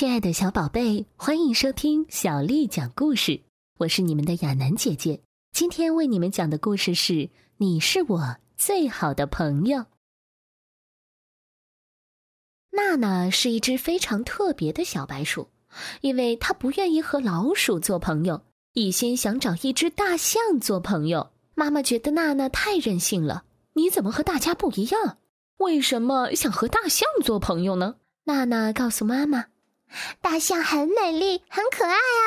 亲爱的小宝贝，欢迎收听小丽讲故事。我是你们的亚楠姐姐。今天为你们讲的故事是《你是我最好的朋友》。娜娜是一只非常特别的小白鼠，因为她不愿意和老鼠做朋友，一心想找一只大象做朋友。妈妈觉得娜娜太任性了。你怎么和大家不一样？为什么想和大象做朋友呢？娜娜告诉妈妈。大象很美丽，很可爱啊，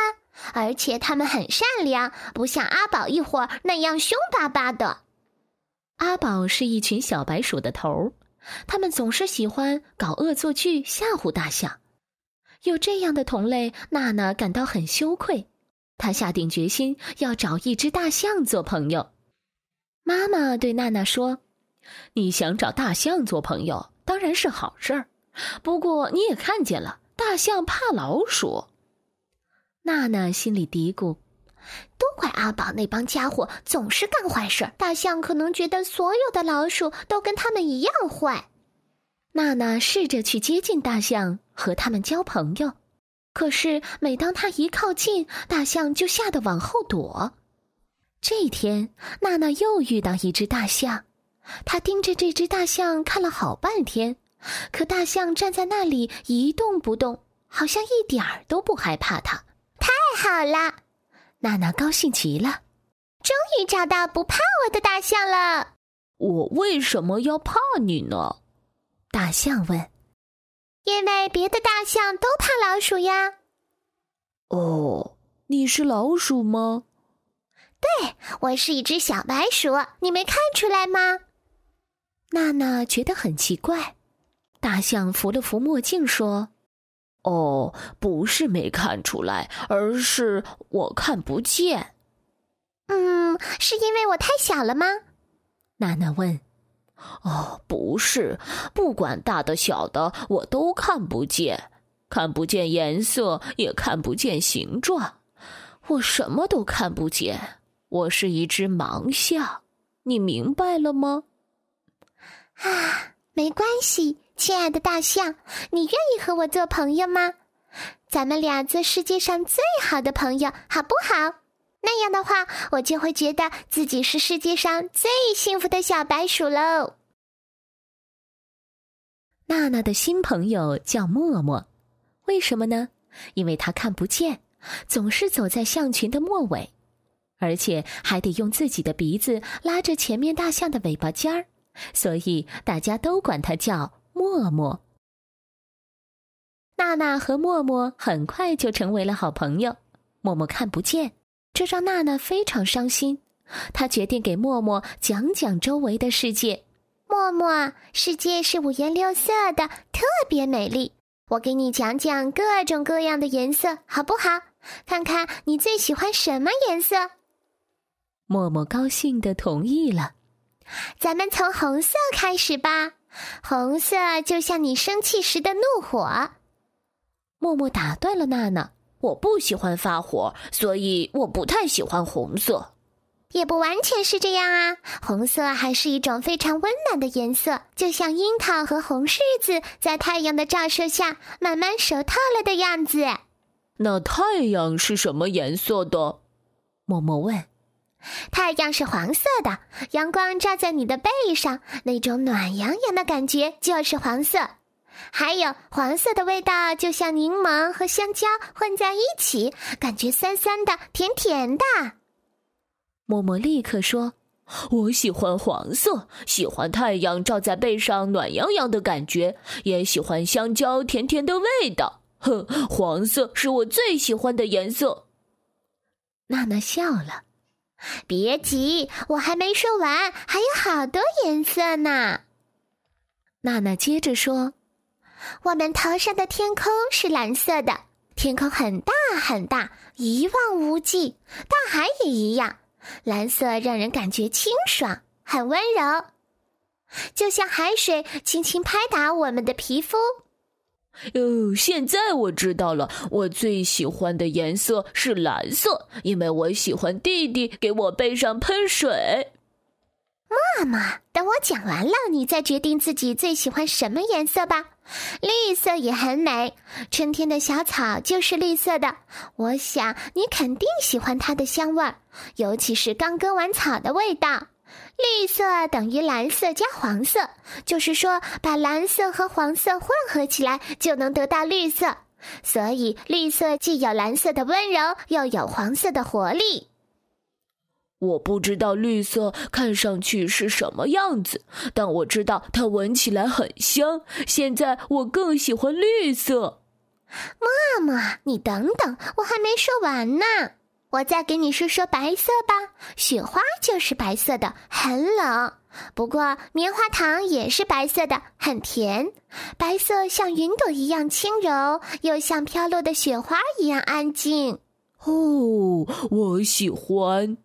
而且它们很善良，不像阿宝一伙那样凶巴巴的。阿宝是一群小白鼠的头儿，他们总是喜欢搞恶作剧吓唬大象。有这样的同类，娜娜感到很羞愧。她下定决心要找一只大象做朋友。妈妈对娜娜说：“你想找大象做朋友，当然是好事儿。不过你也看见了。”大象怕老鼠，娜娜心里嘀咕：“都怪阿宝那帮家伙总是干坏事。大象可能觉得所有的老鼠都跟他们一样坏。”娜娜试着去接近大象，和他们交朋友。可是每当她一靠近，大象就吓得往后躲。这天，娜娜又遇到一只大象，她盯着这只大象看了好半天。可大象站在那里一动不动，好像一点儿都不害怕它。太好了，娜娜高兴极了，终于找到不怕我的大象了。我为什么要怕你呢？大象问。因为别的大象都怕老鼠呀。哦，你是老鼠吗？对，我是一只小白鼠，你没看出来吗？娜娜觉得很奇怪。大象扶了扶墨镜，说：“哦，不是没看出来，而是我看不见。”“嗯，是因为我太小了吗？”娜娜问。“哦，不是，不管大的小的，我都看不见，看不见颜色，也看不见形状，我什么都看不见。我是一只盲象，你明白了吗？”啊，没关系。亲爱的大象，你愿意和我做朋友吗？咱们俩做世界上最好的朋友，好不好？那样的话，我就会觉得自己是世界上最幸福的小白鼠喽。娜娜的新朋友叫默默，为什么呢？因为他看不见，总是走在象群的末尾，而且还得用自己的鼻子拉着前面大象的尾巴尖儿，所以大家都管他叫。默默，娜娜和默默很快就成为了好朋友。默默看不见，这让娜娜非常伤心。她决定给默默讲讲周围的世界。默默，世界是五颜六色的，特别美丽。我给你讲讲各种各样的颜色，好不好？看看你最喜欢什么颜色。默默高兴的同意了。咱们从红色开始吧。红色就像你生气时的怒火。默默打断了娜娜：“我不喜欢发火，所以我不太喜欢红色。也不完全是这样啊，红色还是一种非常温暖的颜色，就像樱桃和红柿子在太阳的照射下慢慢熟透了的样子。”那太阳是什么颜色的？默默问。太阳是黄色的，阳光照在你的背上，那种暖洋洋的感觉就是黄色。还有黄色的味道，就像柠檬和香蕉混在一起，感觉酸酸的、甜甜的。默默立刻说：“我喜欢黄色，喜欢太阳照在背上暖洋洋的感觉，也喜欢香蕉甜甜的味道。哼，黄色是我最喜欢的颜色。”娜娜笑了。别急，我还没说完，还有好多颜色呢。娜娜接着说：“我们头上的天空是蓝色的，天空很大很大，一望无际。大海也一样，蓝色让人感觉清爽，很温柔，就像海水轻轻拍打我们的皮肤。”哦，现在我知道了，我最喜欢的颜色是蓝色，因为我喜欢弟弟给我背上喷水。妈妈，等我讲完了，你再决定自己最喜欢什么颜色吧。绿色也很美，春天的小草就是绿色的。我想你肯定喜欢它的香味儿，尤其是刚割完草的味道。绿色等于蓝色加黄色，就是说把蓝色和黄色混合起来就能得到绿色。所以绿色既有蓝色的温柔，又有黄色的活力。我不知道绿色看上去是什么样子，但我知道它闻起来很香。现在我更喜欢绿色。妈妈，你等等，我还没说完呢。我再给你说说白色吧。雪花就是白色的，很冷。不过棉花糖也是白色的，很甜。白色像云朵一样轻柔，又像飘落的雪花一样安静。哦，我喜欢。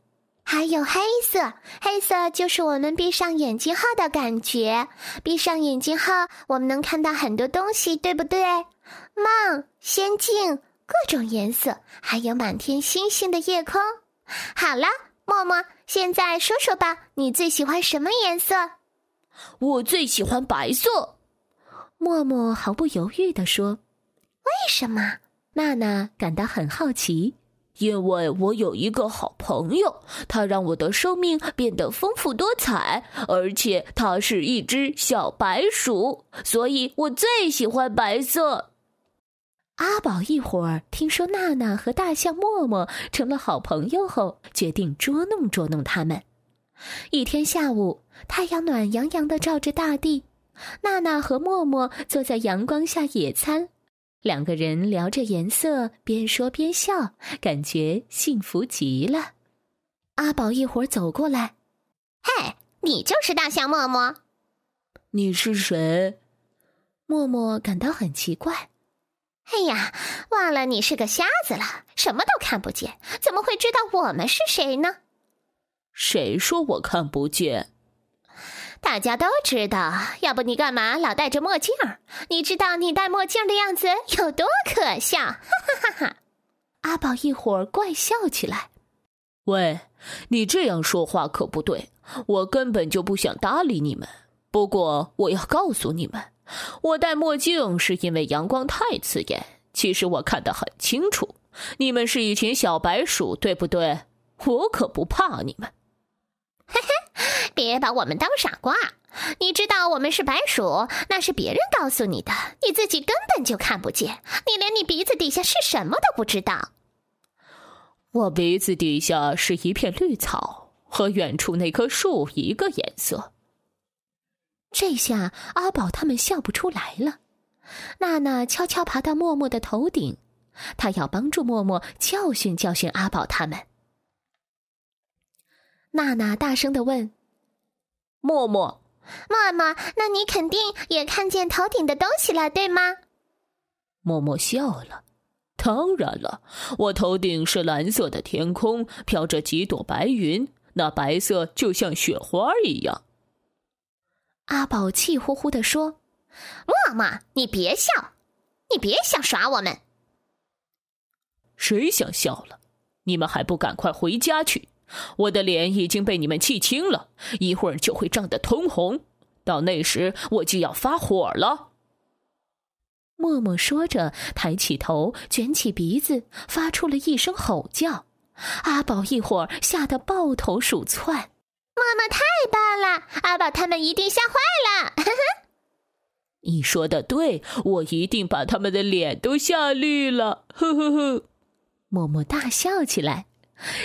还有黑色，黑色就是我们闭上眼睛后的感觉。闭上眼睛后，我们能看到很多东西，对不对？梦、仙境，各种颜色，还有满天星星的夜空。好了，默默，现在说说吧，你最喜欢什么颜色？我最喜欢白色。默默毫不犹豫地说：“为什么？”娜娜感到很好奇。因为我有一个好朋友，他让我的生命变得丰富多彩，而且他是一只小白鼠，所以我最喜欢白色。阿宝一会儿听说娜娜和大象默默成了好朋友后，决定捉弄捉弄他们。一天下午，太阳暖洋洋的照着大地，娜娜和默默坐在阳光下野餐。两个人聊着颜色，边说边笑，感觉幸福极了。阿宝一会儿走过来：“嘿，你就是大象默默？你是谁？”默默感到很奇怪。“哎呀，忘了你是个瞎子了，什么都看不见，怎么会知道我们是谁呢？”“谁说我看不见？”大家都知道，要不你干嘛老戴着墨镜？你知道你戴墨镜的样子有多可笑？哈哈哈哈！阿宝一会儿怪笑起来。喂，你这样说话可不对，我根本就不想搭理你们。不过我要告诉你们，我戴墨镜是因为阳光太刺眼。其实我看得很清楚，你们是一群小白鼠，对不对？我可不怕你们。嘿嘿。别把我们当傻瓜！你知道我们是白鼠，那是别人告诉你的，你自己根本就看不见。你连你鼻子底下是什么都不知道。我鼻子底下是一片绿草，和远处那棵树一个颜色。这下阿宝他们笑不出来了。娜娜悄悄爬到默默的头顶，她要帮助默默教训教训阿宝他们。娜娜大声的问：“默默，默默，那你肯定也看见头顶的东西了，对吗？”默默笑了：“当然了，我头顶是蓝色的天空，飘着几朵白云，那白色就像雪花一样。”阿宝气呼呼地说：“默默，你别笑，你别想耍我们。谁想笑了？你们还不赶快回家去！”我的脸已经被你们气青了，一会儿就会涨得通红，到那时我就要发火了。默默说着，抬起头，卷起鼻子，发出了一声吼叫。阿宝一会儿吓得抱头鼠窜。默默太棒了，阿宝他们一定吓坏了。哈哈你说的对，我一定把他们的脸都吓绿了。呵呵呵，默默大笑起来。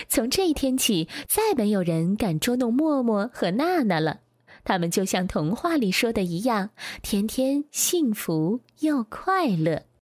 从这一天起，再没有人敢捉弄默默和娜娜了。他们就像童话里说的一样，天天幸福又快乐。